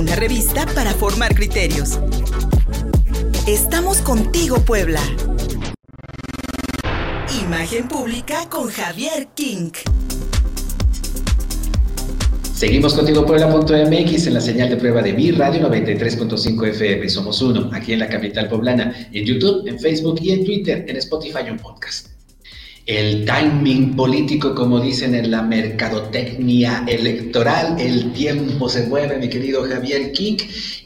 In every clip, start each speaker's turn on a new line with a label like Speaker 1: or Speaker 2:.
Speaker 1: una revista para formar criterios. Estamos contigo, Puebla. Imagen pública con Javier King.
Speaker 2: Seguimos contigo Puebla.mx en la señal de prueba de mi radio 93.5 FM. Somos uno, aquí en la capital poblana, en YouTube, en Facebook y en Twitter, en Spotify y en podcast el timing político, como dicen en la mercadotecnia electoral, el tiempo se mueve, mi querido Javier King,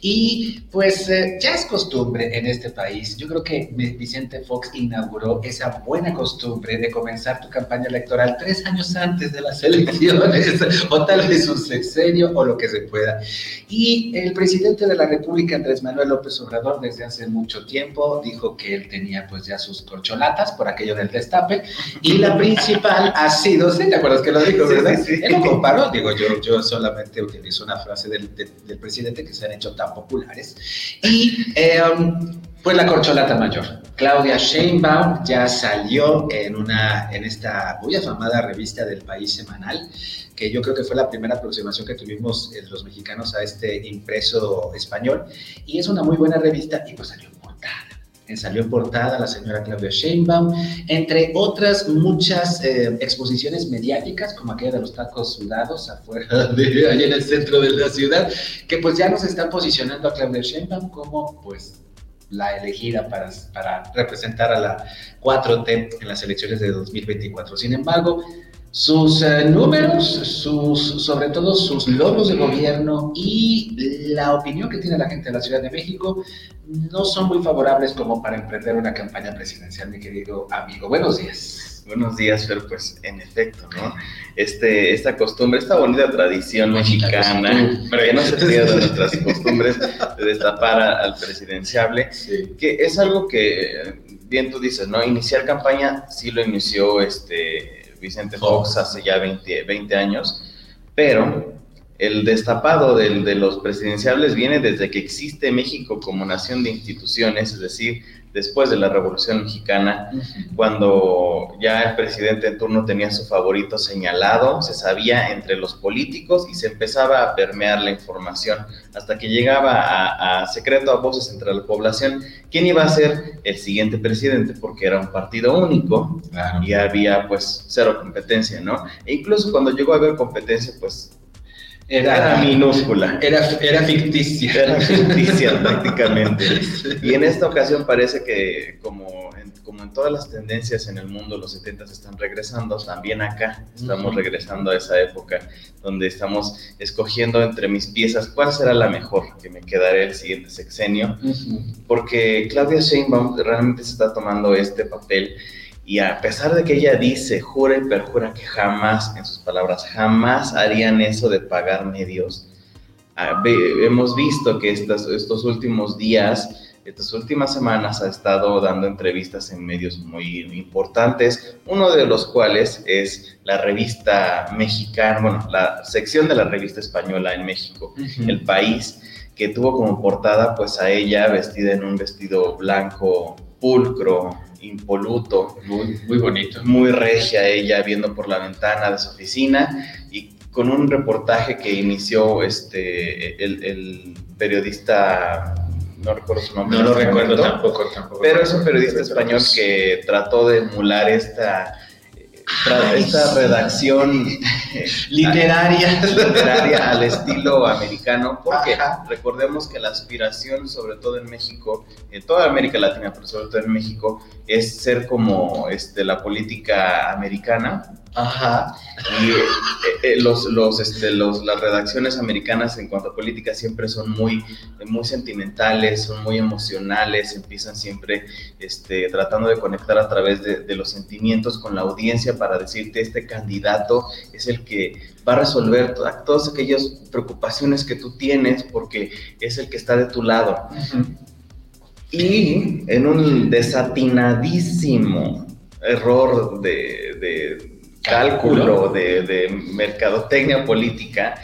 Speaker 2: y pues eh, ya es costumbre en este país. Yo creo que Vicente Fox inauguró esa buena costumbre de comenzar tu campaña electoral tres años antes de las elecciones, o tal vez un sexenio, o lo que se pueda. Y el presidente de la República, Andrés Manuel López Obrador, desde hace mucho tiempo dijo que él tenía pues ya sus corcholatas por aquello del destape, y la principal ha sido, ¿sí? ¿Te acuerdas que lo dijo, verdad? Sí, Él lo comparó, digo, yo, yo solamente utilizo una frase del, del presidente que se han hecho tan populares. Y em, pues la corcholata mayor. Claudia Sheinbaum ya salió en, una, en esta muy afamada revista del País Semanal, que yo creo que fue la primera aproximación que tuvimos eh, los mexicanos a este impreso español. Y es una muy buena revista y pues salió salió en portada la señora Claudia Sheinbaum, entre otras muchas eh, exposiciones mediáticas, como aquella de los tacos sudados afuera de allá en el centro de la ciudad, que pues ya nos están posicionando a Claudia Sheinbaum como pues la elegida para, para representar a la 4T en las elecciones de 2024. Sin embargo, sus eh, números, sus, sobre todo sus logros de gobierno y la opinión que tiene la gente de la Ciudad de México no son muy favorables como para emprender una campaña presidencial, mi querido amigo. Buenos días.
Speaker 3: Buenos días, Fer, pues en efecto, ¿no? Este, esta costumbre, esta bonita tradición mexicana, que no se pierda nuestras costumbres de destapar al presidenciable, que es algo que, bien tú dices, ¿no? Iniciar campaña sí lo inició este Vicente Fox hace ya 20, 20 años, pero el destapado de, de los presidenciables viene desde que existe México como nación de instituciones, es decir, después de la Revolución Mexicana, cuando ya el presidente en turno tenía su favorito señalado, se sabía entre los políticos y se empezaba a permear la información hasta que llegaba a, secreto a voces entre la población quién iba a ser el siguiente presidente, porque era un partido único y había pues cero competencia, ¿no? E incluso cuando llegó a haber competencia, pues era, minúscula.
Speaker 2: Era, era ficticia.
Speaker 3: Era ficticia prácticamente. Y en esta ocasión parece que como en, como en todas las tendencias en el mundo, los 70 están regresando, también acá estamos regresando a esa época donde estamos escogiendo entre mis piezas cuál será la mejor que me quedaré el siguiente sexenio. Porque Claudia Sheinbaum realmente se está tomando este papel y a pesar de que ella dice, jura y perjura que jamás, en sus palabras, jamás harían eso de pagar medios, ah, hemos visto que estos, estos últimos días, estas últimas semanas ha estado dando entrevistas en medios muy importantes, uno de los cuales es la revista mexicana, bueno, la sección de la revista española en México, El País, que tuvo como portada pues a ella vestida en un vestido blanco pulcro, impoluto.
Speaker 2: Muy, muy bonito.
Speaker 3: Muy regia ella viendo por la ventana de su oficina y con un reportaje que inició este, el, periodista no recuerdo su nombre.
Speaker 2: No lo recuerdo tampoco, tampoco.
Speaker 3: Pero es un periodista español que trató de emular esta esta redacción
Speaker 2: literaria.
Speaker 3: literaria al estilo americano, porque recordemos que la aspiración, sobre todo en México, en toda América Latina, pero sobre todo en México, es ser como este, la política americana,
Speaker 2: Ajá.
Speaker 3: Y eh, eh, los, los, este, los, las redacciones americanas en cuanto a política siempre son muy, muy sentimentales, son muy emocionales, empiezan siempre este, tratando de conectar a través de, de, los sentimientos con la audiencia para decirte este candidato es el que va a resolver todas aquellas preocupaciones que tú tienes porque es el que está de tu lado. Y en un desatinadísimo error de cálculo de, mercadotecnia política,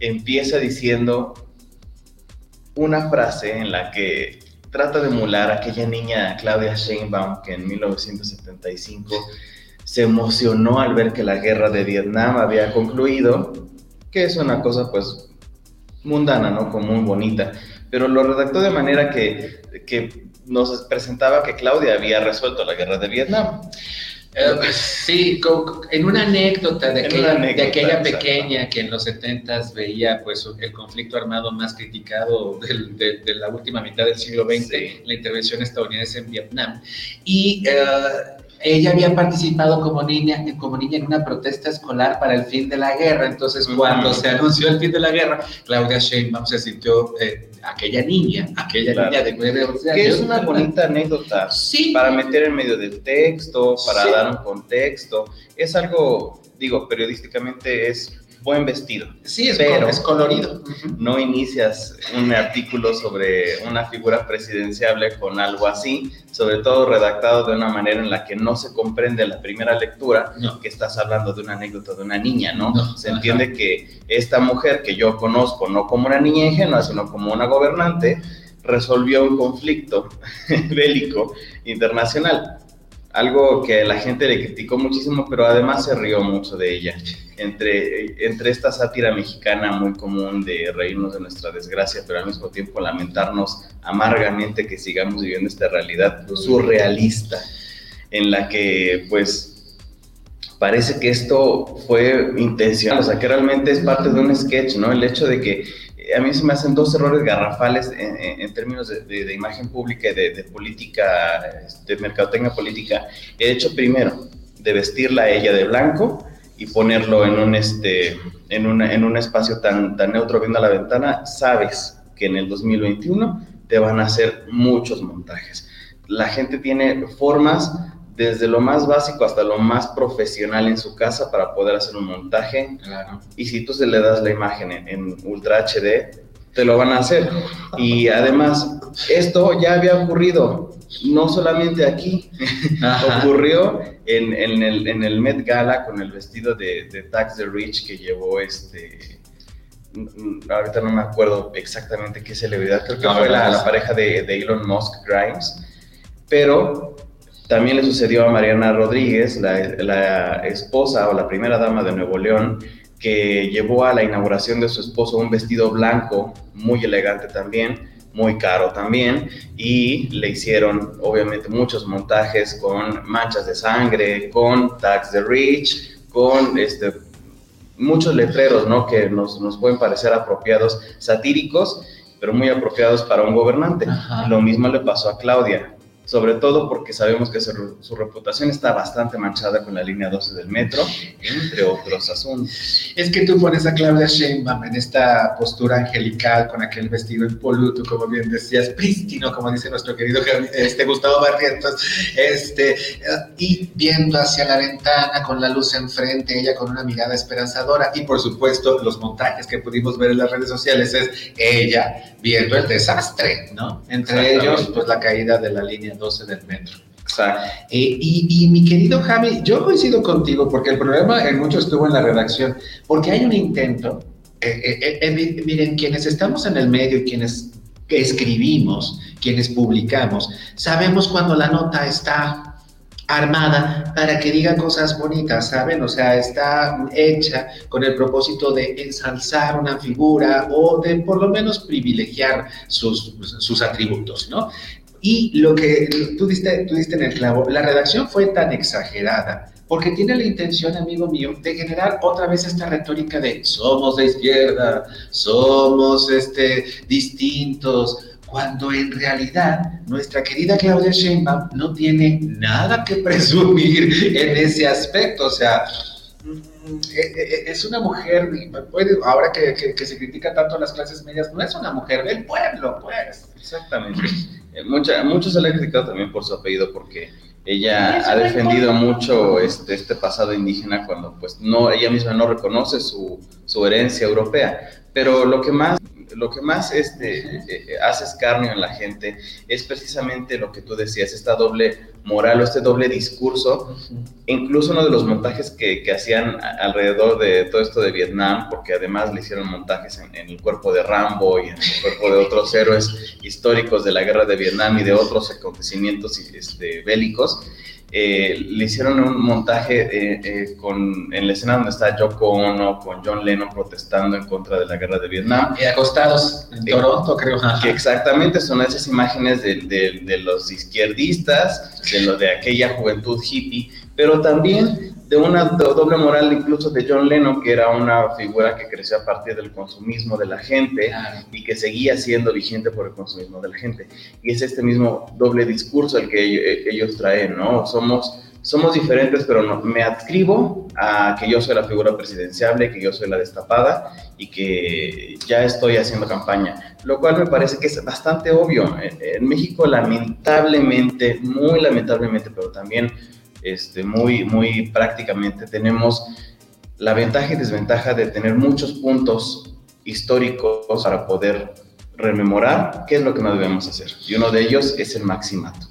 Speaker 3: empieza diciendo una frase en la que trata de emular a aquella niña Claudia Sheinbaum que en 1975 se emocionó al ver que la guerra de Vietnam había concluido, que es una cosa pues mundana, ¿no? Como muy bonita. Pero lo redactó de manera que, que nos presentaba que Claudia había resuelto la guerra de Vietnam.
Speaker 2: Eh, sí, en una anécdota de aquella, de aquella pequeña que en los 70 veía pues el conflicto armado más criticado de, la última mitad del siglo XX, la intervención estadounidense en Vietnam. Y eh, ella había participado como niña, como niña en una protesta escolar para el fin de la guerra. Entonces, cuando se anunció el fin de la guerra, Claudia Sheinbaum se sintió eh, aquella niña, aquella niña de nueve años.
Speaker 3: Que es una bonita anécdota
Speaker 2: sí.
Speaker 3: para meter en medio del texto, para dar un contexto. Es algo, digo, periodísticamente es buen vestido.
Speaker 2: Sí, es, pero es colorido.
Speaker 3: No inicias un artículo sobre una figura presidenciable con algo así, sobre todo redactado de una manera en la que no se comprende la primera lectura que estás hablando de una anécdota de una niña, ¿no? se entiende que esta mujer que yo conozco no como una niña ingenua, sino como una gobernante, resolvió un conflicto bélico internacional algo que la gente le criticó muchísimo, pero además se rió mucho de ella. Entre, entre esta sátira mexicana muy común de reírnos de nuestra desgracia, pero al mismo tiempo lamentarnos amargamente que sigamos viviendo esta realidad surrealista, en la que pues parece que esto fue intencional, o sea que realmente es parte de un sketch, ¿no? El hecho de que a mí se me hacen dos errores garrafales en, términos de, imagen pública y de, política, de mercadotecnia política. He hecho primero de vestirla a ella de blanco y ponerlo en un, este, en, una, en un espacio tan, tan neutro viendo a la ventana, sabes que en el 2021 te van a hacer muchos montajes. La gente tiene formas desde lo más básico hasta lo más profesional en su casa para poder hacer un montaje. Y si tú se le das la imagen en, Ultra HD, te lo van a hacer. Y además, esto ya había ocurrido, no solamente aquí, ocurrió en, el, en, el, Met Gala con el vestido de, de Tax the Rich que llevó este ahorita no me acuerdo exactamente qué celebridad, creo que fue la, pareja de, de, Elon Musk, Grimes, pero también le sucedió a Mariana Rodríguez, la, esposa o la primera dama de Nuevo León, que llevó a la inauguración de su esposo un vestido blanco, muy elegante también, muy caro también, y le hicieron obviamente muchos montajes con manchas de sangre, con tags de rich, con este, muchos letreros ¿no? que nos, pueden parecer apropiados, satíricos, pero muy apropiados para un gobernante. Lo mismo le pasó a Claudia sobre todo porque sabemos que su, reputación está bastante manchada con la línea 12 del metro, entre otros asuntos.
Speaker 2: Es que tú pones a Claudia Sheinbaum en esta postura angelical, con aquel vestido impoluto, como bien decías, prístino, como dice nuestro querido este, Gustavo Barrientos, este, y viendo hacia la ventana con la luz enfrente, ella con una mirada esperanzadora, y por supuesto los montajes que pudimos ver en las redes sociales es ella viendo el desastre, ¿no? Entre ellos, pues la caída de la línea 12 del metro.
Speaker 3: Exacto.
Speaker 2: Eh, y, mi querido Javi, yo coincido contigo porque el problema en mucho estuvo en la redacción, porque hay un intento, eh, eh, miren, quienes estamos en el medio y quienes escribimos, quienes publicamos, sabemos cuando la nota está armada para que diga cosas bonitas, ¿saben? O sea, está hecha con el propósito de ensalzar una figura o de por lo menos privilegiar sus, sus atributos, ¿no? Y lo que tú diste, tú diste en el clavo, la redacción fue tan exagerada porque tiene la intención, amigo mío, de generar otra vez esta retórica de somos de izquierda, somos este, distintos, cuando en realidad nuestra querida Claudia Sheinbaum no tiene nada que presumir en ese aspecto, o sea, es una mujer, ahora que, se critica tanto a las clases medias, no es una mujer del pueblo, pues.
Speaker 3: Exactamente. Eh, mucha, muchos se le ha criticado también por su apellido porque ella ha defendido mucho este, este pasado indígena cuando pues no, ella misma no reconoce su, su herencia europea. Pero lo que más lo que más este, eh, eh, hace escarnio en la gente es precisamente lo que tú decías, esta doble moral o este doble discurso. Incluso uno de los montajes que, que, hacían alrededor de todo esto de Vietnam, porque además le hicieron montajes en, el cuerpo de Rambo y en el cuerpo de otros héroes históricos de la guerra de Vietnam y de otros acontecimientos este, bélicos, eh, le hicieron un montaje eh, eh, con, en la escena donde está Yoko Ono con John Lennon protestando en contra de la guerra de Vietnam.
Speaker 2: Y acostados en Toronto, creo.
Speaker 3: Que exactamente son esas imágenes de, de, de los izquierdistas, de lo de aquella juventud hippie, pero también de una doble moral incluso de John Lennon, que era una figura que creció a partir del consumismo de la gente y que seguía siendo vigente por el consumismo de la gente. Y es este mismo doble discurso el que ellos traen, ¿no? Somos, somos diferentes, pero no, me adscribo a que yo soy la figura presidenciable, que yo soy la destapada y que ya estoy haciendo campaña, lo cual me parece que es bastante obvio. En México, lamentablemente, muy lamentablemente, pero también este, muy, muy prácticamente tenemos la ventaja y desventaja de tener muchos puntos históricos para poder rememorar qué es lo que no debemos hacer. Y uno de ellos es el maximato.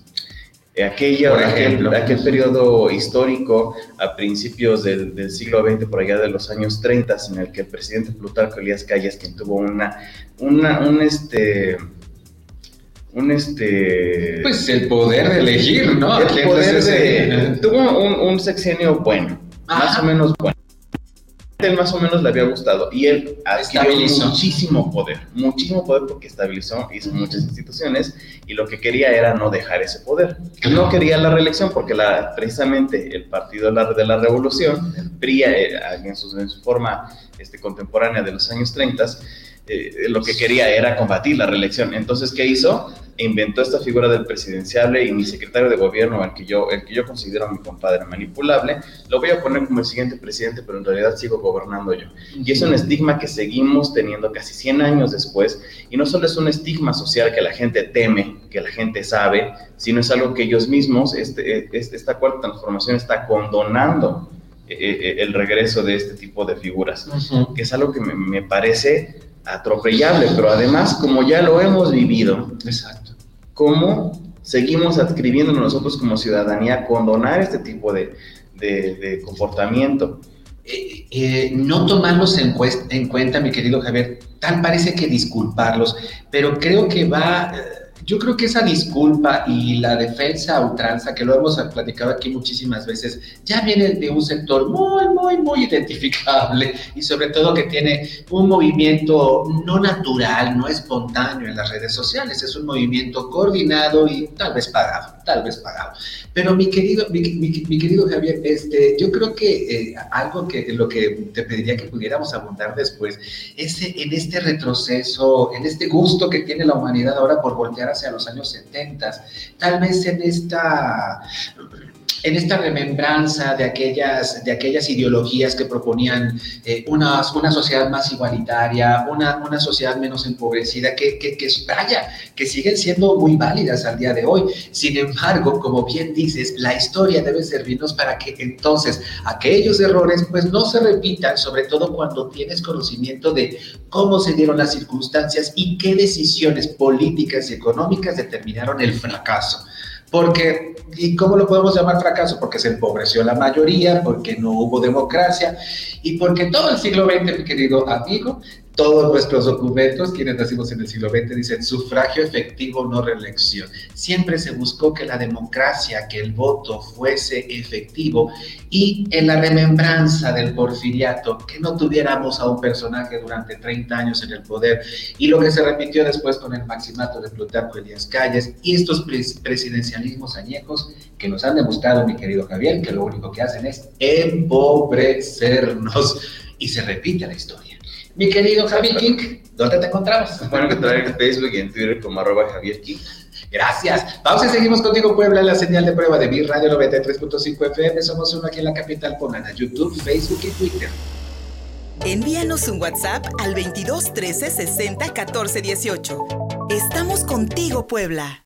Speaker 3: Aquella, por ejemplo, aquel, periodo histórico a principios del, siglo XX, por allá de los años 30, en el que el presidente Plutarco Elías Calles, quien tuvo una, una un, este, un este
Speaker 2: pues el poder de elegir no
Speaker 3: el poder de, tuvo un, sexenio bueno más o menos bueno él más o menos le había gustado y él adquirió muchísimo poder muchísimo poder porque estabilizó hizo muchas instituciones y lo que quería era no dejar ese poder. No quería la reelección porque la, precisamente el partido de la, revolución PRI eh, en, su, en su forma este, contemporánea de los años 30 eh, lo que quería era combatir la reelección. Entonces, ¿qué hizo? Inventó esta figura del presidenciable y mi secretario de gobierno, el que yo, el que yo considero mi compadre manipulable, lo voy a poner como el siguiente presidente, pero en realidad sigo gobernando yo. Y es un estigma que seguimos teniendo casi 100 años después, y no solo es un estigma social que la gente teme, que la gente sabe, sino es algo que ellos mismos, este, este esta cuarta transformación está condonando eh, eh, el regreso de este tipo de figuras, que es algo que me, me parece atropellable, pero además, como ya lo hemos vivido,
Speaker 2: exacto,
Speaker 3: cómo seguimos adscribiéndonos nosotros como ciudadanía a condonar este tipo de, de, comportamiento.
Speaker 2: Eh, eh, no tomarlos en, en, cuenta, mi querido Javier, tal parece que disculparlos, pero creo que va yo creo que esa disculpa y la defensa a ultranza, que lo hemos platicado aquí muchísimas veces, ya viene de un sector muy, muy, muy identificable y sobre todo que tiene un movimiento no natural, no espontáneo en las redes sociales, es un movimiento coordinado y tal vez pagado, tal vez pagado. Pero mi querido, mi, querido Javier, este, yo creo que eh, algo que lo que te pediría que pudiéramos abundar después es en este retroceso, en este gusto que tiene la humanidad ahora por voltear hacia los años 70, tal vez en esta en esta remembranza de aquellas, de aquellas ideologías que proponían eh, una, una, sociedad más igualitaria, una, una sociedad menos empobrecida, que, que, que, vaya, que siguen siendo muy válidas al día de hoy. Sin embargo, como bien dices, la historia debe servirnos para que entonces aquellos errores pues no se repitan, sobre todo cuando tienes conocimiento de cómo se dieron las circunstancias y qué decisiones políticas y económicas determinaron el fracaso. Porque, ¿y cómo lo podemos llamar fracaso? Porque se empobreció la mayoría, porque no hubo democracia y porque todo el siglo XX, mi querido amigo, todos nuestros documentos, quienes nacimos en el siglo XX, dicen sufragio efectivo, no reelección. Siempre se buscó que la democracia, que el voto fuese efectivo y en la remembranza del porfiriato, que no tuviéramos a un personaje durante 30 años en el poder y lo que se repitió después con el maximato de Plutarco Elías Calles y estos presidencialismos añejos que nos han demostrado, mi querido Javier, que lo único que hacen es empobrecernos y se repite la historia. Mi querido Javier King, ¿dónde te encontramos?
Speaker 3: Pueden encontrar en Facebook y en Twitter como arroba Javier King.
Speaker 2: Gracias. Vamos y seguimos contigo, Puebla, en la señal de prueba de Mi Radio 93.5 FM. Somos uno aquí en la capital poblana, YouTube, Facebook y Twitter.
Speaker 1: Envíanos un WhatsApp al 22 13 60 14 18. Estamos contigo, Puebla.